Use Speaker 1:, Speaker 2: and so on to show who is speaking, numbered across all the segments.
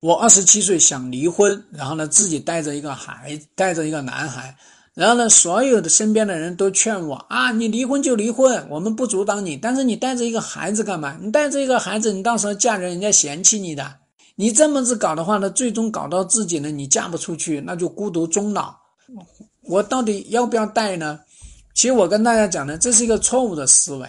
Speaker 1: 我二十七岁想离婚，然后呢，自己带着一个孩，带着一个男孩，然后呢，所有的身边的人都劝我啊，你离婚就离婚，我们不阻挡你，但是你带着一个孩子干嘛？你带着一个孩子，你到时候嫁人，人家嫌弃你的。你这么子搞的话呢，最终搞到自己呢，你嫁不出去，那就孤独终老。我到底要不要带呢？其实我跟大家讲呢，这是一个错误的思维。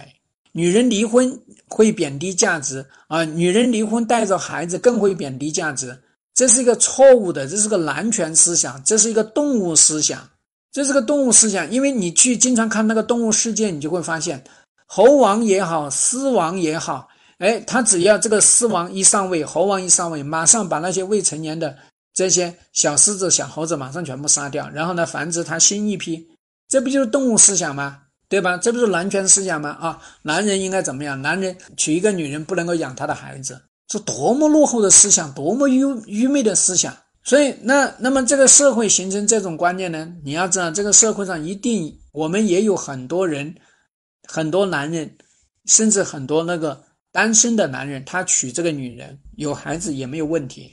Speaker 1: 女人离婚会贬低价值啊，女人离婚带着孩子更会贬低价值，这是一个错误的，这是个男权思想，这是一个动物思想，这是个动物思想。因为你去经常看那个动物世界，你就会发现，猴王也好，狮王也好，哎，他只要这个狮王一上位，猴王一上位，马上把那些未成年的这些小狮子、小猴子马上全部杀掉，然后呢，繁殖他新一批，这不就是动物思想吗？对吧？这不是男权思想吗？啊，男人应该怎么样？男人娶一个女人不能够养他的孩子，这多么落后的思想，多么愚愚昧的思想。所以，那那么这个社会形成这种观念呢？你要知道，这个社会上一定我们也有很多人，很多男人，甚至很多那个单身的男人，他娶这个女人有孩子也没有问题。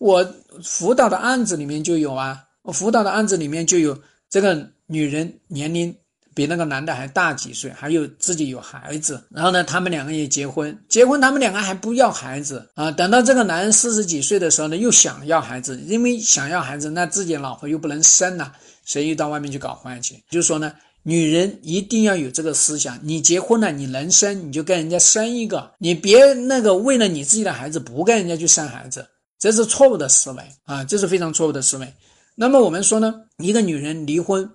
Speaker 1: 我辅导的案子里面就有啊，我辅导的案子里面就有这个女人年龄。比那个男的还大几岁，还有自己有孩子，然后呢，他们两个也结婚，结婚他们两个还不要孩子啊。等到这个男人四十几岁的时候呢，又想要孩子，因为想要孩子，那自己老婆又不能生了，所以又到外面去搞婚外情。就是说呢，女人一定要有这个思想，你结婚了，你能生你就跟人家生一个，你别那个为了你自己的孩子不跟人家去生孩子，这是错误的思维啊，这是非常错误的思维。那么我们说呢，一个女人离婚。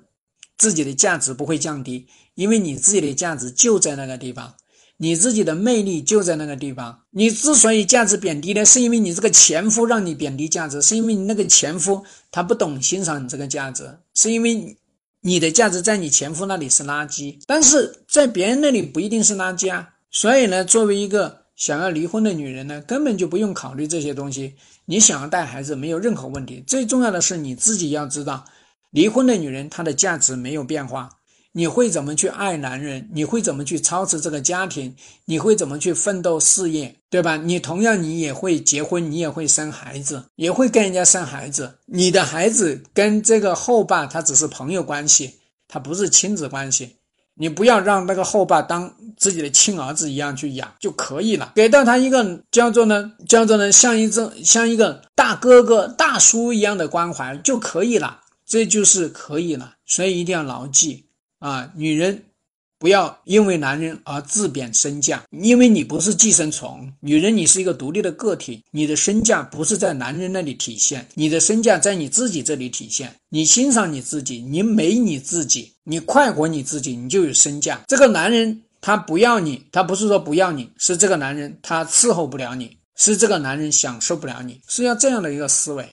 Speaker 1: 自己的价值不会降低，因为你自己的价值就在那个地方，你自己的魅力就在那个地方。你之所以价值贬低呢，是因为你这个前夫让你贬低价值，是因为你那个前夫他不懂欣赏你这个价值，是因为你的价值在你前夫那里是垃圾，但是在别人那里不一定是垃圾啊。所以呢，作为一个想要离婚的女人呢，根本就不用考虑这些东西。你想要带孩子没有任何问题，最重要的是你自己要知道。离婚的女人，她的价值没有变化。你会怎么去爱男人？你会怎么去操持这个家庭？你会怎么去奋斗事业？对吧？你同样，你也会结婚，你也会生孩子，也会跟人家生孩子。你的孩子跟这个后爸他只是朋友关系，他不是亲子关系。你不要让那个后爸当自己的亲儿子一样去养就可以了，给到他一个叫做呢，叫做呢，像一只像一个大哥哥、大叔一样的关怀就可以了。这就是可以了，所以一定要牢记啊！女人不要因为男人而自贬身价，因为你不是寄生虫。女人，你是一个独立的个体，你的身价不是在男人那里体现，你的身价在你自己这里体现。你欣赏你自己，你美你自己，你快活你自己，你就有身价。这个男人他不要你，他不是说不要你，是这个男人他伺候不了你，是这个男人享受不了你，是要这样的一个思维。